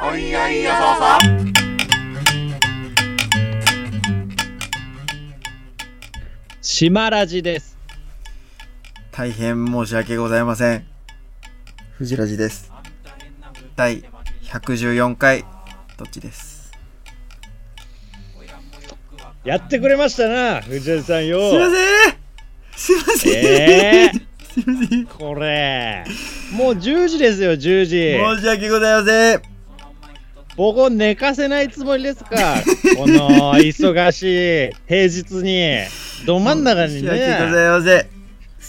おいやいやそうそう島ラジです。大変申し訳ございません。藤ラジです。第114回、どっちです。やってくれましたな、藤井さんよ。すいませんすいません、えーすいませんこれ、もう10時ですよ、10時。申し訳ございません僕寝かせないつもりですか？この忙しい平日に、ど真ん中に申し訳ごね。ざいませ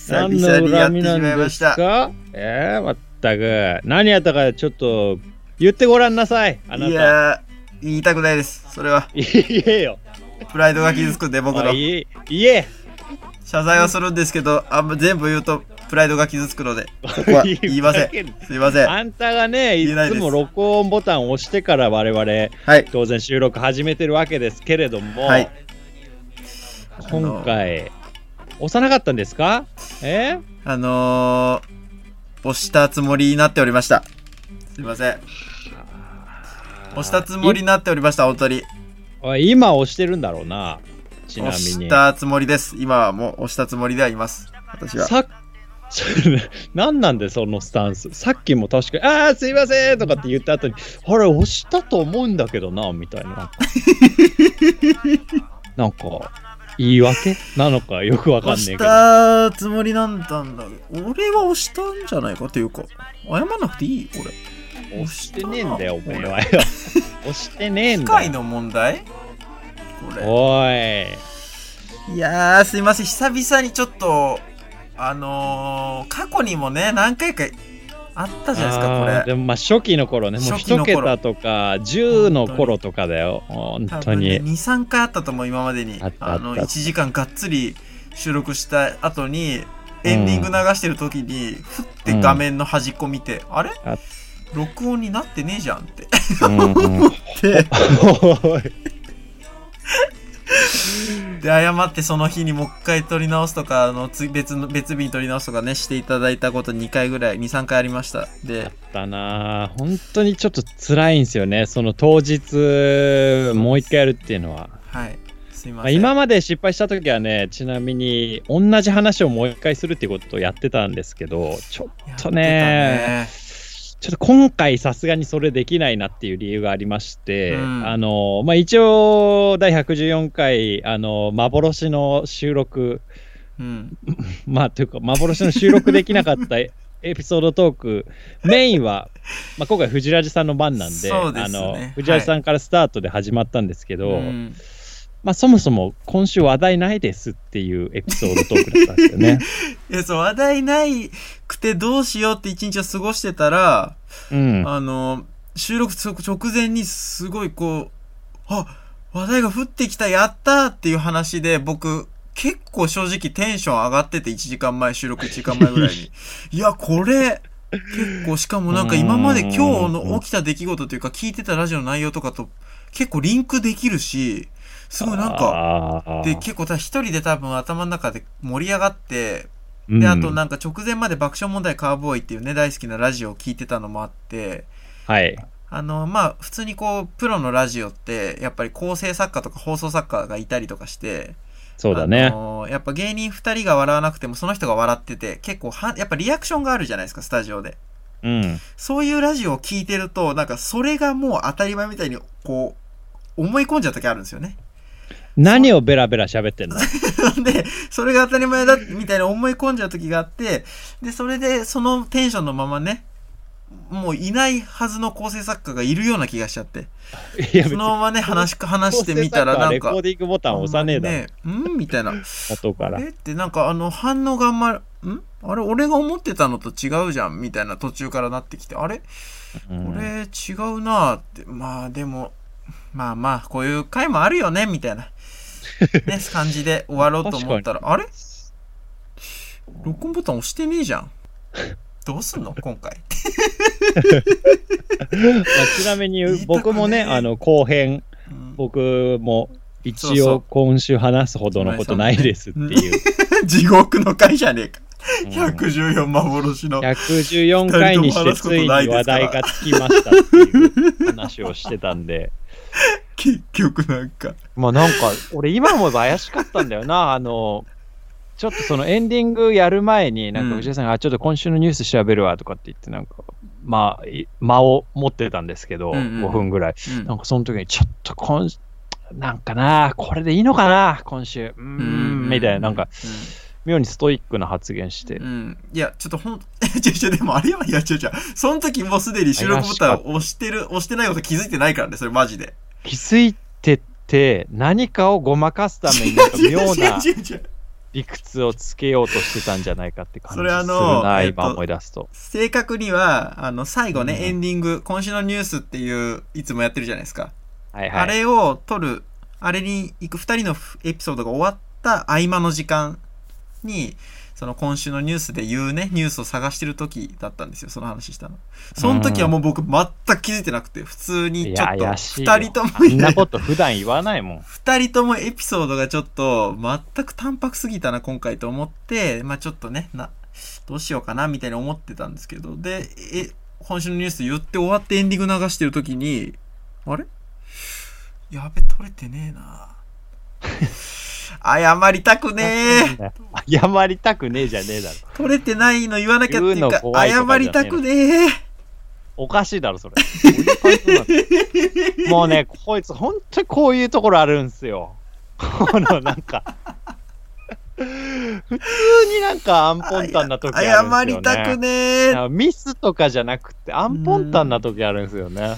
何の恨みなんで。すか？えー、まったく。何やったかちょっと言ってごらんなさい、あないた。やー、言いたくないです。それは、言えよ。プライドが傷つくんで、僕の。おい言え。謝罪はするんですけど、あんま全部言うと、プライドが傷つくので、そこは 言いません。すいません。あんたがね、いつも録音ボタンを押してから我々、はい。当然収録始めてるわけですけれども、はい今回、押さなかったんですか？え？あのー、押したつもりになっておりました。すいません。押したつもりになっておりました、本当に。今押してるんだろうな、ちな押みに。したつもりです。今はもう押したつもりではいます。私は。さ 何なんでそのスタンス？さっきも確かに「ああすいません」とかって言った後に「あれ押したと思うんだけどな」みたいな。なんか言い訳？なのかよくわかん押しねえけど。たつもりなんだ俺は押したんじゃないかっていうか、謝んなくていい？俺。押してねえんだよお前俺は。よ 押してねえんだよ。機械の問題？これ。おい。いやー、すいません。久々にちょっと、あのー、過去にもね、何回かあったじゃないですか、これ。でもまあ初期の頃ねもう一初期の頃。桁とか10の頃とかだよ。本当に。2、3回あったと思う、今までに。あの、1時間がっつり収録した後に、エンディング流してる時に、ふって画面の端っこ見て、あれ？あ録音になってねえじゃんって。うんうん で、謝ってその日にもう一回撮り直すとか、あの、つ別の、別日に撮り直すとかね、していただいたこと2回ぐらい、2、3回ありました。で、だなあ本当にちょっと辛いんですよねその当日もう一回やるっていうのは、はい。すいままあ、せん。今まで失敗した時はねちなみに同じ話をもう一回するっていうことをやってたんですけどちょっとねちょっと今回さすがにそれできないなっていう理由がありまして、うん。あのまあ、一応第114回あの幻の収録うん。まあというか幻の収録できなかったエ エピソードトークメインは、まあ、今回藤ラジさんの番なんでですね。あの藤ラジさんからスタートで始まったんですけど、うんまあ、そもそも今週話題ないですっていうエピソードトークだったんですよね。いや、そう、話題ないくてどうしようって一日を過ごしてたら、うん、あの、収録直前にすごいこう、あ、話題が降ってきた、やったーっていう話で、僕、結構正直テンション上がってて、1時間前、収録1時間前ぐらいに。いや、これ、結構、しかもなんか今まで今日の起きた出来事というか、聞いてたラジオの内容とかと結構リンクできるし、すごいなんか、かで、結構た一人で多分頭の中で盛り上がって、うんで、あとなんか直前まで爆笑問題カーボーイっていうね、大好きなラジオを聞いてたのもあって、はい。あの、まあ、普通にこう、プロのラジオって、やっぱり構成作家とか放送作家がいたりとかして、そうだねあ。のやっぱ芸人二人が笑わなくてもその人が笑ってて、結構は、やっぱリアクションがあるじゃないですか、スタジオで。うん。そういうラジオを聞いてると、なんかそれがもう当たり前みたいに、こう、思い込んじゃう時あるんですよね。何をベラベラ喋ってんの？で、それが当たり前だ、みたいな思い込んじゃう時があって、で、それで、そのテンションのままね、もういないはずの構成作家がいるような気がしちゃって、そのままね、話し、話してみたらなんかレコー、ディングボタン押さねえだろ、ね、ん？みたいな。後から。え？ってなんかあの反応があんまり、ん？あれ俺が思ってたのと違うじゃんみたいな途中からなってきて、あれ？うん。これ違うなって、まあでも、まあまあ、こういう回もあるよね、みたいな、ね、感じで終わろうと思ったら、あれ？録音ボタン押してねえじゃん。どうすんの？今回。まあちなみに僕もね、あの後編、うん僕も一応今週話すほどのことないですっていう。地獄の回じゃねえか。うん114幻の。114回にしてついに話題がつきましたっていう話をしてたんで。結局なんか。まあなんか、俺今も怪しかったんだよな。あの、ちょっとそのエンディングやる前に、なんかうん内田さんが、あちょっと今週のニュース調べるわとかって言って、なんか、まあ、い間を持ってたんですけど、うんうん5分ぐらい。うんなんかその時に、ちょっと今、なんかな、これでいいのかな、今週。うーん、みたいな、なんか、妙にストイックな発言してうん。。うん。いや、ちょっとほん、ちょちょ、でもあれは、いや、ちょちょ、その時もうすでに収録ボタンを押してる、押してないこと気づいてないからね、それマジで。気づいてて、何かをごまかすために、なんか妙な 理屈をつけようとしてたんじゃないかって感じするそれあのな、えっと今思い出すと。正確には、あの、最後ね、うんエンディング、今週のニュースっていう、いつもやってるじゃないですか。はいはい。あれを撮る、あれに行く二人のエピソードが終わった合間の時間に、その今週のニュースで言うね、ニュースを探してる時だったんですよ、その話したの。その時はもう僕全く気づいてなくて、普通にちょっと。二人とも、あんなこと普段言わないもん。二人ともエピソードがちょっと全く淡白すぎたな今回と思ってまあちょっとねなどうしようかなみたいに思ってたんですけどでえ今週のニュース言って終わってエンディング流してる時にあれ？やべ取れてねえな 謝りたくねえ謝りたくねえじゃねえだろ。取れてないの言わなきゃっていうか怖いとかじゃねえの謝りたくねえおかしいだろ、それ。もうね、こいつ、本当にこういうところあるんすよ。この、なんか。普通になんかアンポンタンな時あるんですよ、ね。謝りたくねえなんかミスとかじゃなくて、アンポンタンな時あるんですよね。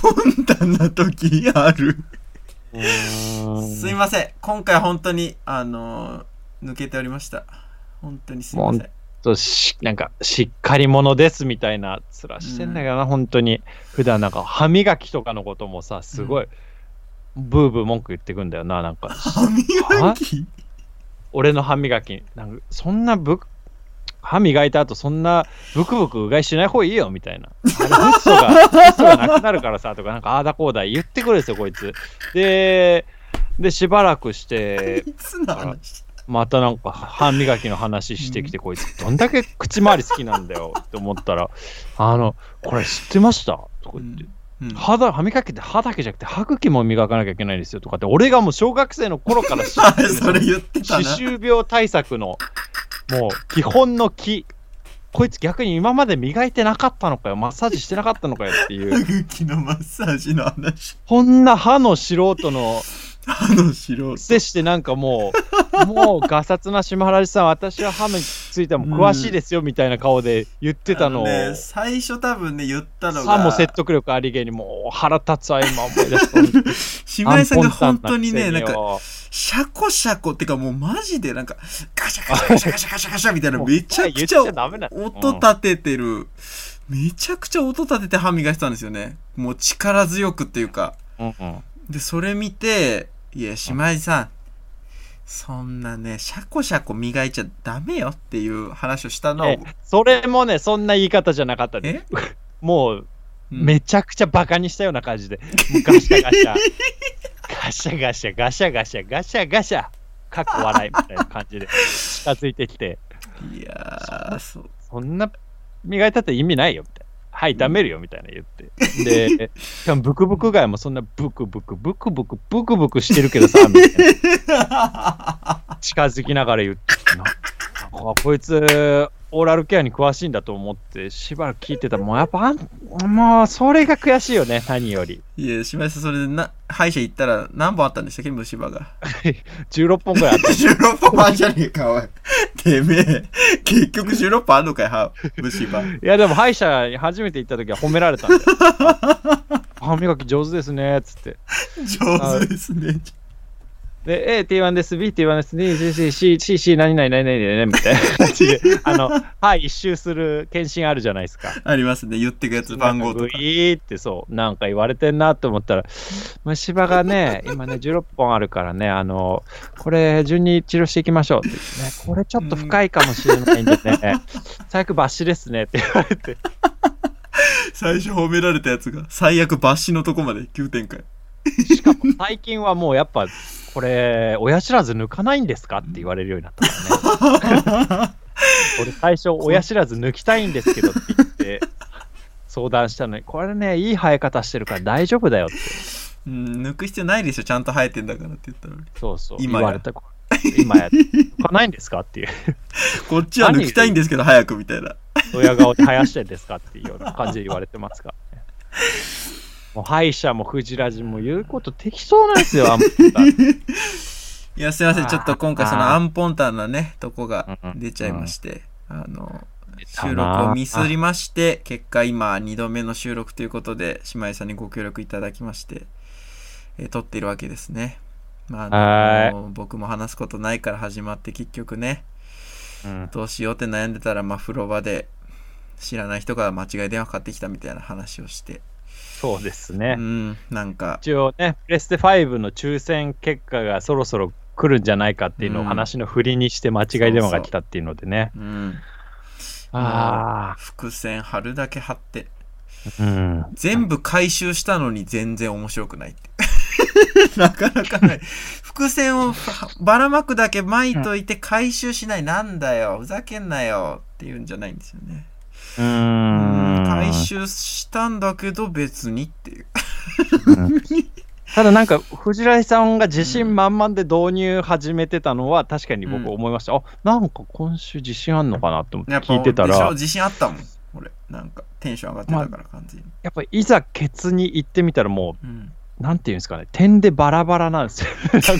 ポンタンな時あるすいません。今回本当に、あのー抜けておりました。本当にすいません。とし、なんか、しっかり者ですみたいな面してんだけどな、本当に。普段なんか、歯磨きとかのこともさ、すごい、ブーブー文句言ってくんだよな、なんか。歯磨き？俺の歯磨き、なんかそんなぶ、歯磨いた後、そんなブクブクうがいしない方がいいよ、みたいな。あれ、フッ素が、フッ素がなくなるからさ、とか、なんか、ああだこうだ言ってくるんですよ、こいつ。で、で、しばらくして、いつの話？またなんか歯磨きの話してきて、こいつどんだけ口周り好きなんだよ。って思ったら、あの、これ知ってました？とか言って、うん。歯だ歯磨きって歯だけじゃなくて歯茎も磨かなきゃいけないんですよ。とかって、俺がもう小学生の頃から知あってる それ言ってた歯な。周病対策の、もう基本の木。こいつ逆に今まで磨いてなかったのかよ、マッサージしてなかったのかよっていう、歯茎のマッサージの話。こんな歯の素人の歯の素人。接してなんかもう、もうガサツな島原さん、私は歯についても詳しいですよみたいな顔で言ってたのを、あね、最初多分ね、言ったのが。歯も説得力ありげに、もう腹立つわ、今思い出すと。島井さんが本当にね、なんか、シャコシャコってかもうマジでなんか、ガシャガシャガシャガシャガシャガシャみたいな、めちゃくちゃ音立ててる。めちゃくちゃ音立てて歯磨いてたんですよね。もう力強くっていうか。うんうんで、それ見て、いや、島井さん、そんなね、シャコシャコ磨いちゃダメよっていう話をしたのを。え、それもね、そんな言い方じゃなかったでえ？す。もう、うん。めちゃくちゃバカにしたような感じで、もうガシャガシャ、ガシャガシャ、ガシャガシャ、ガシャガシャ、かっこ笑いみたいな感じで。近づいてきて、いやー、そう。そんな磨いたって意味ないよ。はい、ダメるよみたいな言って。で、しかもブクブクガイもそんなブクブク、ブクブク、ブクブクしてるけどさ、みたいな。近づきながら言って、ななんかこいつ、オーラルケアに詳しいんだと思って、しばらく聞いてたら、もうやっぱあん、もうそれが悔しいよね、何より。いや、島井さん、それでな、歯医者行ったら何本あったんでしたっけ虫歯が。16本ぐらいあった。16本あんじゃねえか、おい。てめえ、結局16本あんのかい、歯、虫歯。いや、でも歯医者に初めて行った時は褒められたんだよ。歯磨き上手ですね、つって。上手ですね。で、A、T1 です、B、T1 です、D、C、C、C、C、C、何々、何々、何々、みたいな感じで、あの、歯一周する検診あるじゃないですか。ありますね。言ってくやつ、番号とか。グイーってそう、なんか言われてんなって思ったら、虫歯がね、今ね、16本あるからね、あの、これ、順に治療していきましょうって言ってね、これちょっと深いかもしれないんでね、最悪抜歯ですねって言われて、最初褒められたやつが、最悪抜歯のとこまで急展開。しかも最近はもうやっぱ、これ、親知らず抜かないんですかって言われるようになったからね。俺最初親知らず抜きたいんですけどって言って相談したのに、これね、いい生え方してるから大丈夫だよって。うん、抜く必要ないでしょ、ちゃんと生えてんだからって言ったのに。そうそう。今や言われた。今や、抜かないんですかっていう。こっちは抜きたいんですけど、早くみたいな。親顔で生やしてんですかっていうような感じで言われてますからね。もう歯医者も藤ラジも言うこと適当なんですよ、あんまいや、すいません。ちょっと今回そのアンポンタンなね、とこが出ちゃいまして、あの、収録をミスりまして、結果今2度目の収録ということで、姉妹さんにご協力いただきまして、えー撮っているわけですね。まあ、あの僕も話すことないから始まって結局ね、うん。どうしようって悩んでたら、まあ、風呂場で知らない人から間違い電話かかってきたみたいな話をして、そうですうね。ん、なんか、一応ね、プレステ5の抽選結果がそろそろ来るんじゃないかっていうのをうん話の振りにして間違い電話が来たっていうのでね。うん、あ伏線貼るだけ貼って、あ、うん。全部回収したのに全然面白くないって。なかなかない。伏線をばらまくだけ巻いといて回収しない。なんだよ。ふざけんなよ。っていうんじゃないんですよね。うん。回収したんだけど別にっていう。ただなんか、藤井さんが自信満々で導入始めてたのは確かに僕思いました。あ、なんか今週自信あんのかなと思って聞いてたら、自信あったもん。俺。なんかテンション上がってたから完全に。やっぱいざケツに行ってみたらもうん。う、なんていうんですかね、点でバラバラなんですよ。なんか、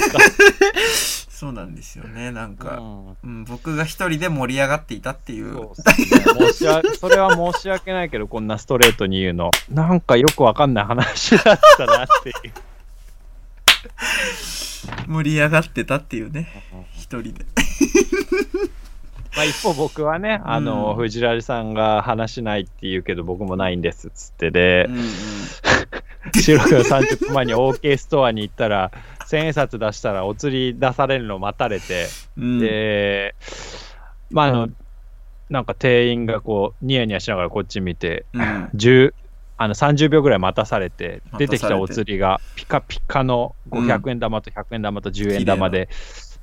そうなんですよね。なんか、うんうん、僕が一人で盛り上がっていたっていう。そうね申し訳 それは申し訳ないけど、こんなストレートに言うの。なんかよくわかんない話だったなっていう。盛り上がってたっていうね。一人で。まあ、一方僕はね、あの、うん藤原さんが話しないって言うけど、僕もないんですっつってでう、んうん。収録の30分前に OK ストアに行ったら、千円札出したらお釣り出されるの待たれて、うん、で、まあ、あの、なんか店員がこう、ニヤニヤしながらこっち見て、うん、10あの30秒ぐらい待たされて、待たされて。出てきたお釣りがピカピカの500円玉と100円玉と10円玉で、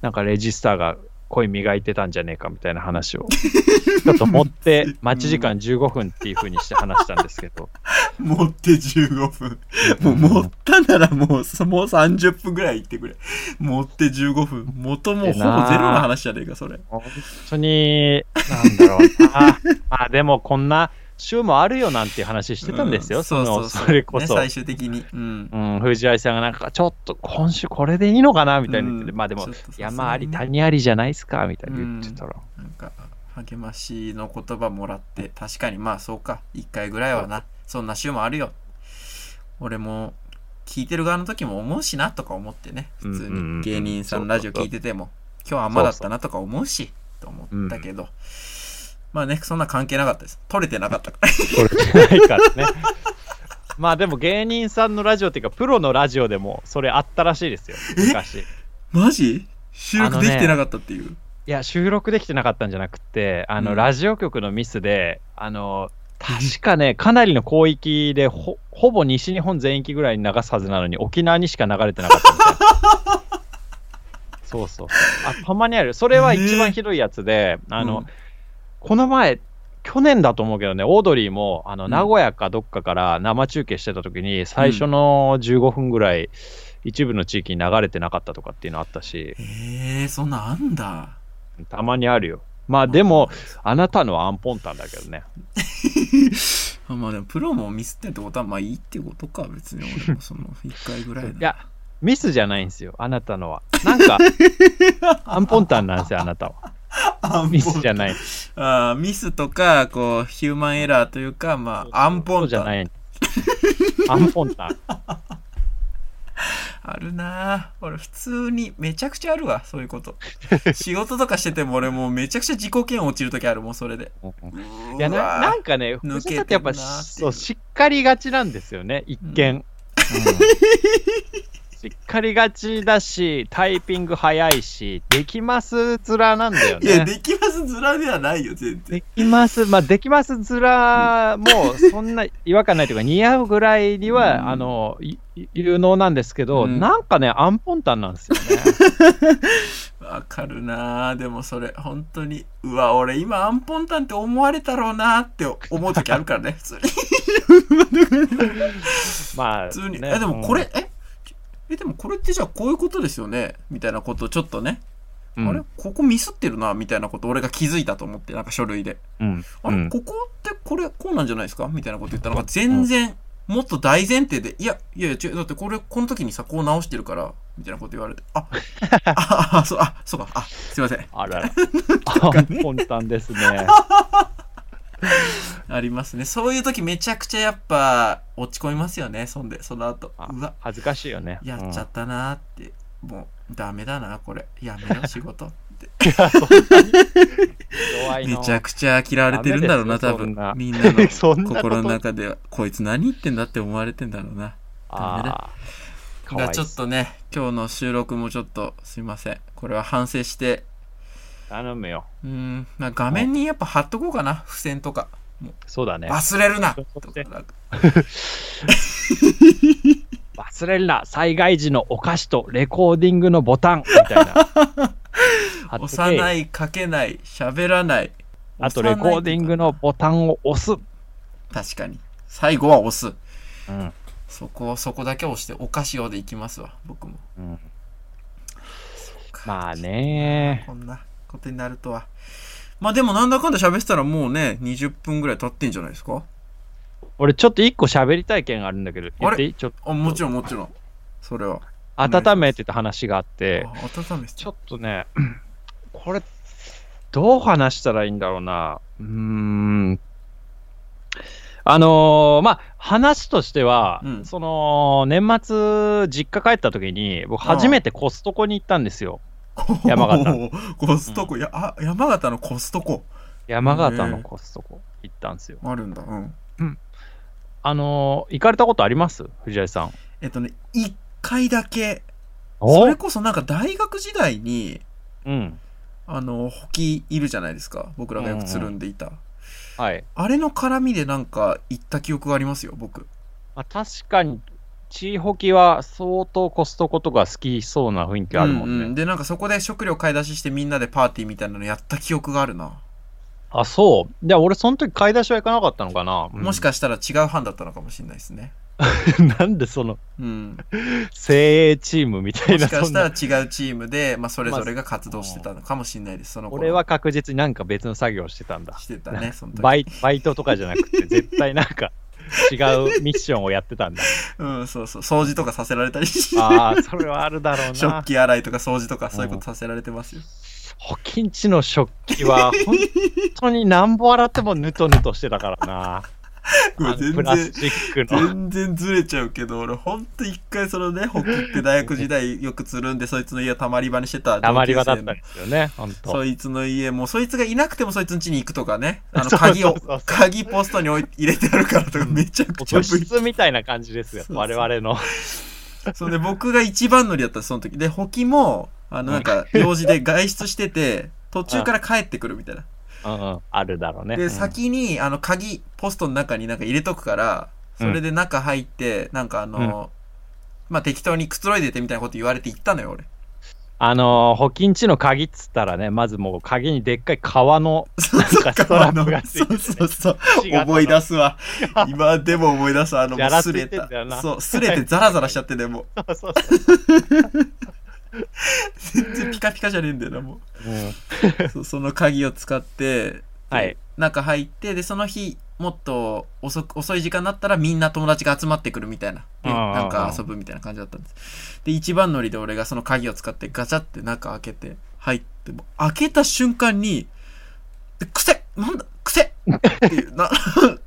なんかレジスターが声磨いてたんじゃねえかみたいな話を、ちょっと持って、待ち時間15分っていう風にして話したんですけど、持って15分。もう持ったならもう、そもう30分ぐらい行ってくれ。持って15分。元もほぼゼロの話じゃねえか、それ。本当に、なんだろうな、まあでもこんな週もあるよなんて話してたんですよ、うんそのそれこそ。ね、最終的に。うん。うん、藤井さんがなんか、ちょっと今週これでいいのかなみたいに言ってて、うんまあでも山あり谷ありじゃないですかみたいに言ってたら、なんか、励ましの言葉もらって、確かにまあそうか。1回ぐらいはな。そんな週もあるよ。俺も、聞いてる側の時も思うしなとか思ってね。普通に芸人さんのラジオ聞いてても、今日は甘だったなとか思うし、と思ったけど。まあね、そんな関係なかったです。取れてなかったから。これじゃないからね。まあでも芸人さんのラジオっていうか、プロのラジオでもそれあったらしいですよ、昔。いマジ？収録できてなかったっていう？や、収録できてなかったんじゃなくて、あの、うんラジオ局のミスで、あの、確かね、かなりの広域でほ、ほぼ西日本全域ぐらいに流すはずなのに、沖縄にしか流れてなかったみたいな。そ うそうそう。あ、たまにある。それは一番ひどいやつで、あの、うんこの前、去年だと思うけどね、オードリーも、あの、うん名古屋かどっかから生中継してた時に、最初の15分ぐらい、一部の地域に流れてなかったとかっていうのあったし、へえ、そんなんあんだ。たまにあるよ。まあでも、あなたのはアンポンタンだけどね。あ まあでもプロもミスってってことはまあいいってことか別に俺もその1回ぐらいいや、ミスじゃないんですよ、あなたのは。なんか、アンポンタンなんですよ、あなたは。ミスじゃない。あーミスとかこうヒューマンエラーというかまあアンポンタ。じゃない。アンポンタ。ン。あるな。あ俺普通にめちゃくちゃあるわそういうこと。仕事とかしてても俺もうめちゃくちゃ自己嫌悪落ちる時あるもんそれで。いやな、なんかね、抜けてやっぱそうしっかりがちなんですよね、一見。うんしっかりがちだし、タイピング早いし、できます面なんだよいやね。できますずらではないよ全然できます、まあ、できます面もそんな違和感ないというか、似合うぐらいには、うんあの、い有能なんですけど、うんなんかね、アンポンタンなんですよね。わかるなでもそれ、本当に。うわ、俺今アンポンタンって思われたろうなって思う時あるからね、普通に。まあ、普通に。ねえ、でもこれ、ええ、でもこれってじゃあこういうことですよね？みたいなことをちょっとね、うん。あれ？ここミスってるな？みたいなこと俺が気づいたと思って、なんか書類で。うん。あれ、うん。ここってこれこうなんじゃないですか？みたいなこと言ったら、なんか全然、もっと大前提で、いや、いやいや違う、だってこれ、この時にさ、こう直してるから、みたいなこと言われて、あ、あ、あ、そう、あ、そうか、あ、すいません。あらら。あ、本当ですね。ありますね。そういう時めちゃくちゃやっぱ、落ち込みますよね、そんで、その後。あうわ、恥ずかしいよね。やっちゃったなーって、もう、ダメだな、これ。やめよう、仕事。って。めちゃくちゃ嫌われてるんだろうな、多分。みんなの心の中では、こいつ何言ってんだって思われてんだろうな。あーかわいがちょっとね、今日の収録もちょっとすいません。これは反省して、頼むよ。うーん、まあ、画面にやっぱ貼っとこうかな、付箋とか。そうだね。忘れるな 忘れるな災害時のお菓子とレコーディングのボタンみたいな。押さない、書けない、喋らない。あとレコーディングのボタンを押す。確かに。最後は押す。うん。そこ、そこだけ押して、お菓子用でいきますわ、僕も。うん、まあねこんなことになるとは。まあでもなんだかんだ喋ってたらもうね、20分ぐらい経ってんじゃないですか？俺ちょっと一個喋りたい件があるんだけど、言っていい？ちょっあ、もちろんもちろん。それは。と温めてた話があって、あ温めてちょっとね、これ、どう話したらいいんだろうな。うーん。あのーまあ、話としては、うんその、年末、実家帰った時に、僕初めてコストコに行ったんですよ。山形コストコ、やあ山形のコストコ。山形のコストコ。行ったんですよ。あるんだ。うん。あのー行かれたことあります？藤井さん。えっとね一回だけ。そおれこそなんか大学時代にうん。あのホキいるじゃないですか。僕らがよくつるんでいた、はい。あれの絡みでなんか行った記憶がありますよ僕。まあ、確かに、チーホキは相当コストコとか好きそうな雰囲気あるもんね。うんうんでなんかそこで食料買い出ししてみんなでパーティーみたいなのやった記憶があるな、あ、そう。じゃあ俺その時買い出しは行かなかったのかな、うんもしかしたら違う班だったのかもしれないですね なんでそのうん精鋭チームみたいな、もしかした。ら違うチームで、まあ、それぞれが活動してたのかもしれないですその頃俺は確実になんか別の作業をしてたんだ。してたねその時バイバイトとかじゃなくて、絶対なんか違うミッションをやってたんだ。うんそうそう掃除とかさせられたりああ、それはあるだろう食な。器洗いとか掃除とかそういうことさせられてますよ。保金地の食器は本当になんぼ洗ってもヌトヌトしてたからな。全然。全然ずれちゃうけど俺ほんと一回そのねホキって大学時代よくつるんでそいつの家をたまり場にしてたたまり場だったんですよね、本当。生のそいつの家もうそいつがいなくてもそいつの家に行くとかね。あの鍵をそうそうそう。鍵ポストに置い入れてあるからとか めちゃくちゃ物質みたいな感じですよ、我々の。それで僕が一番乗りだったその時。でホキもあのなんか用事で外出してて途中から帰ってくるみたいな。うんうん、あるだろうね。で、うん先に、あの、鍵、ポストの中になんか入れとくから、それで中入って、なんかあの、まあ、適当にくつろいでてみたいなこと言われて行ったのよ、俺。あのー、保金地の鍵っつったらね、まずもう鍵にでっかい革のそうなんかストラップがついてそうそうそう。思い出すわ。今でも思い出す。あの、もうすれたそう、すれてザラザラしちゃってね、もう。そうそうそう全然ピカピカじゃねえんだよな、もうんう。そうその鍵を使って、ではい。中入って、で、その日、もっと遅く遅い時間になったらみんな友達が集まってくるみたいな。なんか遊ぶみたいな感じだったんです。で、一番乗りで俺がその鍵を使ってガチャって中開けて入っても、開けた瞬間に、で癖なんだ癖っていう、な、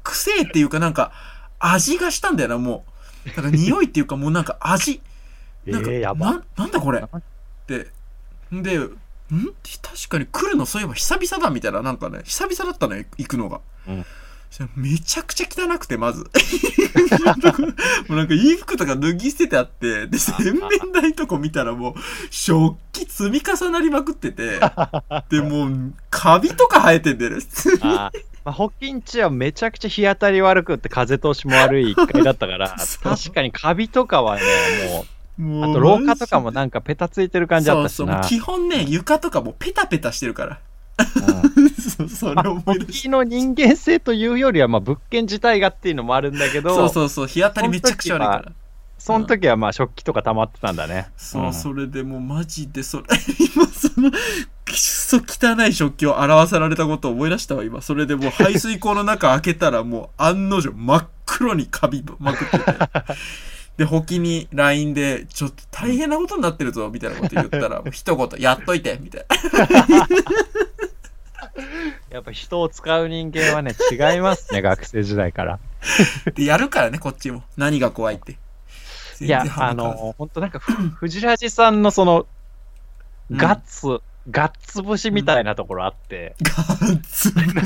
癖っていうかなんか、味がしたんだよな、もう。なんか匂いっていうかもうなんか味。えなんか、ー、やば。ななんだこれって。んで、ん？確かに来るのそういえば久々だみたいな、なんかね、久々だったのよ、行くのが。うんめちゃくちゃ汚くて、まず。もうなんか衣服とか脱ぎ捨ててあって、で、洗面台とこ見たらもう、食器積み重なりまくってて、で、もう、カビとか生えてんだよね。あーまあ、保金地はめちゃくちゃ日当たり悪くって風通しも悪い一回だったから、確かにカビとかはね、もうあと廊下とかもなんかペタついてる感じあったしそうそう。基本ね、床とかもうペタペタしてるから。うん そうそまあれ思い出し時の人間性というよりは、まあ、物件自体がっていうのもあるんだけど、そうそうそう。日当たりめちゃくちゃ悪いから。その時はまあ食器とか溜まってたんだね。そう、んそれでもうマジでそれ、今その、くっそ汚い食器を表されたことを思い出したわ、今。それでもう排水口の中開けたらもう案の定真っ黒にカビまくってて。で、ほきに LINE で、ちょっと大変なことになってるぞ、みたいなこと言ったら、一言、やっといて、みたいな。やっぱ人を使う人間はね、違いますね、学生時代から。で、やるからね、こっちも。何が怖いって。いやあの、本当なんか、ふ藤ラジさんのその、うんガッツ、ガッツ節みたいなところあって、ガッツなんか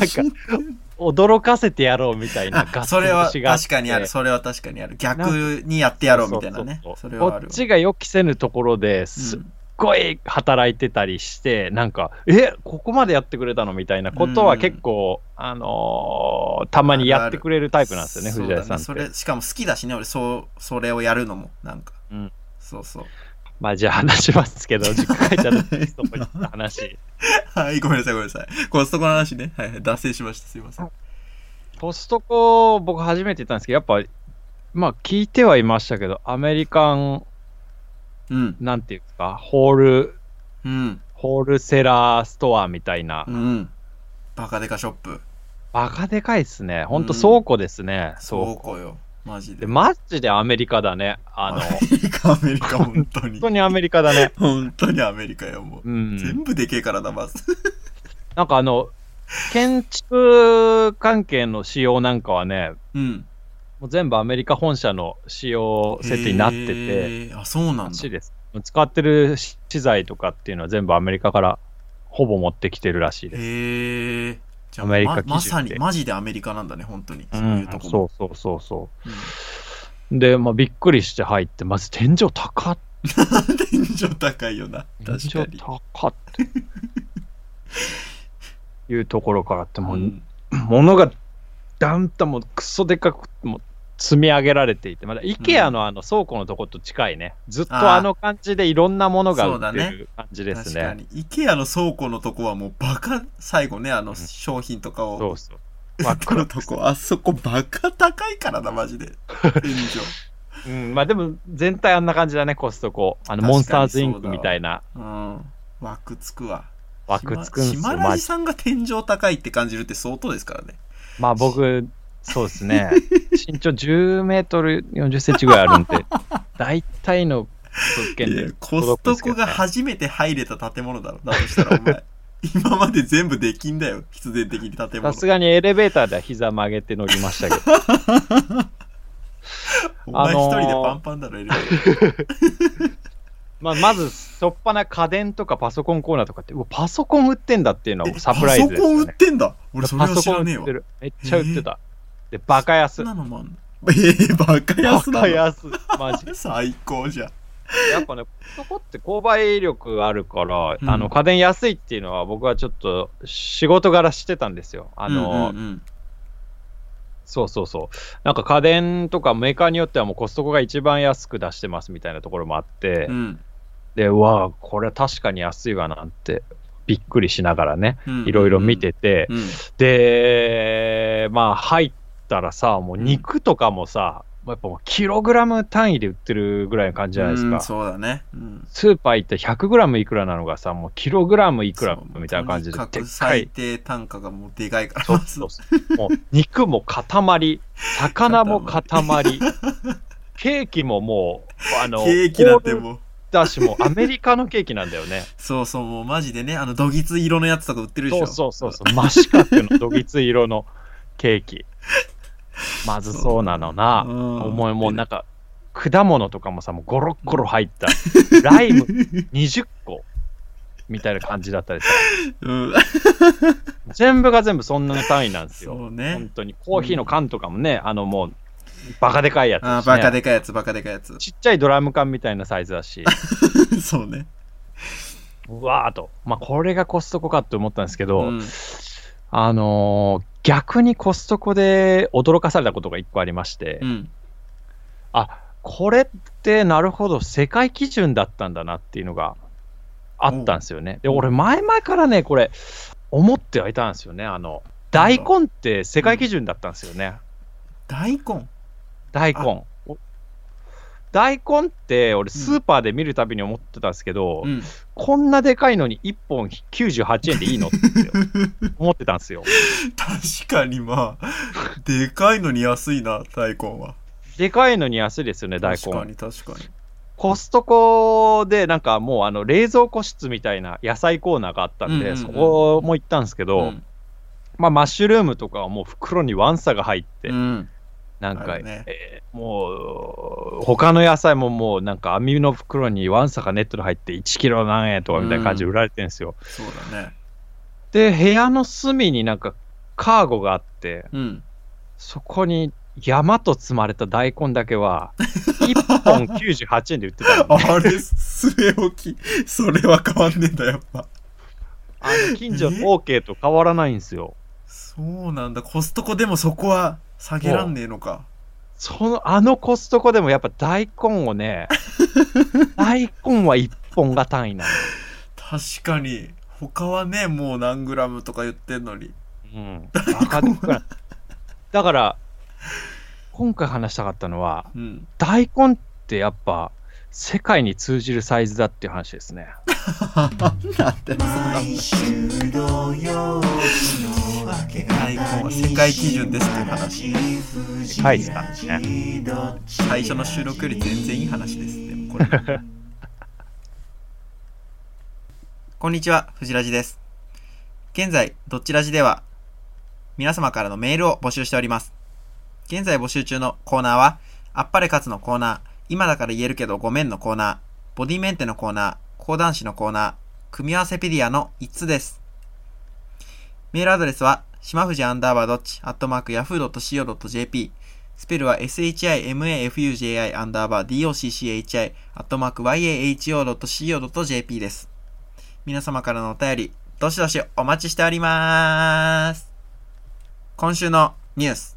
驚かせてやろうみたいなガッあ、ツそれは確かにある。それは確かにある。逆にやってやろうみたいなね。こっちが予期せぬところですっごい働いてたりして、なんか、え、ここまでやってくれたのみたいなことはうん結構、あのーたまにやってくれるタイプなんですよね、藤田さんって。だねそれ、しかも好きだしね、俺、そう、それをやるのも、なんか。うんそうそう。まあじゃあ話しますけど、実家帰ったらそこに行った話。はい、ごめんなさい、ごめんなさい。コストコの話ね。はいはい、脱線しました。すいません。コストコ、僕初めて行ったんですけど、やっぱ、まあ聞いてはいましたけど、アメリカン、うん。なんていうんですか、ホール、うん。ホールセラーストアみたいな、うん。バカデカショップ。バカでかいっすね。ほんとうん倉庫ですね。倉庫よ。マジで。で、マジでアメリカだね。あの、アメリカ、アメリカ、本当に本当。にアメリカだね。本当にアメリカよ、もう。うん。全部でけえからだ、まず。なんかあの、建築関係の仕様なんかはね、うん。もう全部アメリカ本社の仕様設定になってて、て。あ、そうなんだ。使ってる資材とかっていうのは全部アメリカからほぼ持ってきてるらしいです。へえ。じゃあアメリカままさに、マジでアメリカなんだね、本当に。そううんいうとこも。そうそうそうそうんう。で、まあ、びっくりして入って、まず天井高っ。天井高いよな。天井確かに。高っって。いうところからって、もう、うん物がだんだんもうクソでかくもう積み上げられていて、まだ IKEA のあの倉庫のとこと近いね。ずっとあの感じでいろんなものが売ってる感じですね。確かに。イケアの倉庫のとこはもうバカ、最後ね、あの商品とかを。そうそう。真っ黒のとこ、あそこバカ高いからな、マジで。天井。うん、まあでも全体あんな感じだね、コストコ。あの、モンスターズインクみたいなうん。枠つくわ。枠つくんすよ。島まあラジさんが天井高いって感じるって相当ですからね。まあ僕、そうですね。身長10メートル40センチぐらいあるんで、大体の物件でいやコストコが初めて入れた建物だろ。だとしたらお前。今まで全部できんだよ。必然的に建物。さすがにエレベーターでは膝曲げて乗りましたけど。お前一あのー人でパンパンだろ、エレベーター まあ、まず、しょっぱな家電とかパソコンコーナーとかって、うわパソコン売ってんだっていうのえはサプライズですパソコン売。ってんだ俺それはパソコ知らねえわ。めっちゃ売ってた。で、バカ安そん。なのもあんの？えー、バカバ安なの？カ安。マジ。最高じゃん。やっぱね、そこって購買力あるから、うんあの、家電安いっていうのは僕はちょっと仕事柄してたんですよ。あの、うんうんうんそうそうそう。なんか家電とかメーカーによってはもうコストコが一番安く出してますみたいなところもあって、うんで、うわこれは確かに安いわなんて、びっくりしながらね、うんいろいろ見てて、うんで、まあ入ったらさ、もう肉とかもさ、やっぱもうキログラム単位で売ってるぐらいの感じじゃないですか。うんそうだね。うんスーパー行って100グラムいくらなのがさ、もうキログラムいくらそうみたいな感じで、で。最低単価がもうでかいから。そうそうそう。もう肉も塊、魚も塊、ケーキももう、あの、ケーキなんてもう。だし、もうアメリカのケーキなんだよね。そうそう、もうマジでね、あの、どぎつ色のやつとか売ってるでしそょ。うそうそうそう。真四角のどぎつい色のケーキ。まずそうなのな。うん思いもうなんか、果物とかもさ、もうゴロッゴロ入った。ライム20個みたいな感じだったりさ。うん。全部が全部そんな単位なんですよ。そうね本当に。コーヒーの缶とかもね、あのもう、バカでかいやつね、バカでかいやつ、バカでかいやつ。ちっちゃいドラム缶みたいなサイズだし、そうね。うわーっと。まあ、これがコストコかって思ったんですけど、うんあのー逆にコストコで驚かされたことが一個ありまして、うん。あ、これってなるほど世界基準だったんだなっていうのがあったんですよね。で、俺前々からね、これ思ってはいたんですよね。あの、大根って世界基準だったんですよね。大根？大根。お大根って俺スーパーで見るたびに思ってたんですけど、うん。こんなでかいのに1本98円でいいのって思ってたんですよ。確かにまあ、でかいのに安いな、大根は。でかいのに安いですよね、大根。確かに確かに。コストコでなんかもうあの冷蔵庫室みたいな野菜コーナーがあったんで、うんうんうんそこも行ったんですけど、うんまあマッシュルームとかはもう袋にワンサが入って、うん。なんか、ねえーもう他の野菜ももうなんか網の袋にワンサがネットで入って1キロ何円とかみたいな感じで売られてるんですよ。そうだね。で、部屋の隅になんかカーゴがあって、うん。そこに山と積まれた大根だけは、1本98円で売ってたの、ね。あれ、据え置き。それは変わんねえんだ、やっぱ。あの近所の OK と変わらないんですよ。そうなんだ。コストコでもそこは下げらんねえのか。その、あのコストコでもやっぱ大根をね、大根は1本が単位なの。確かに。他はね、もう何グラムとか言ってんのに。うん。バカでっかいだから、今回話したかったのは、うん。大根ってやっぱ世界に通じるサイズだっていう話ですね。なんでそんな。大根は世界基準ですっていう話。はいですからね。最初の収録より全然いい話です。でもこれ。こんにちは、藤ラジです。現在、どっちラジでは、皆様からのメールを募集しております。現在募集中のコーナーは、あっぱれ勝つのコーナー、今だから言えるけどごめんのコーナー、ボディメンテのコーナー、講談師のコーナー、組み合わせペディアの5つです。メールアドレスは、しまふじアンダーバードッチ、アットマーク、ヤフー .co.jp、スペルは shimafuji アンダーバー docchi アットマーク yaho.co.jp です。皆様からのお便り、どしどしお待ちしております。今週のニュース。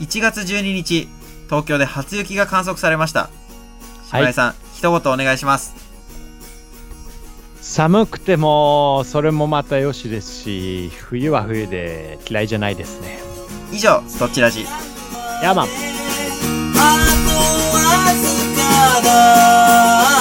1月12日、東京で初雪が観測されました。島井さん、一言お願いします。寒くても、それもまたよしですし、冬は冬で嫌いじゃないですね。以上、どっちらじ？ヤーマンあとわずかだ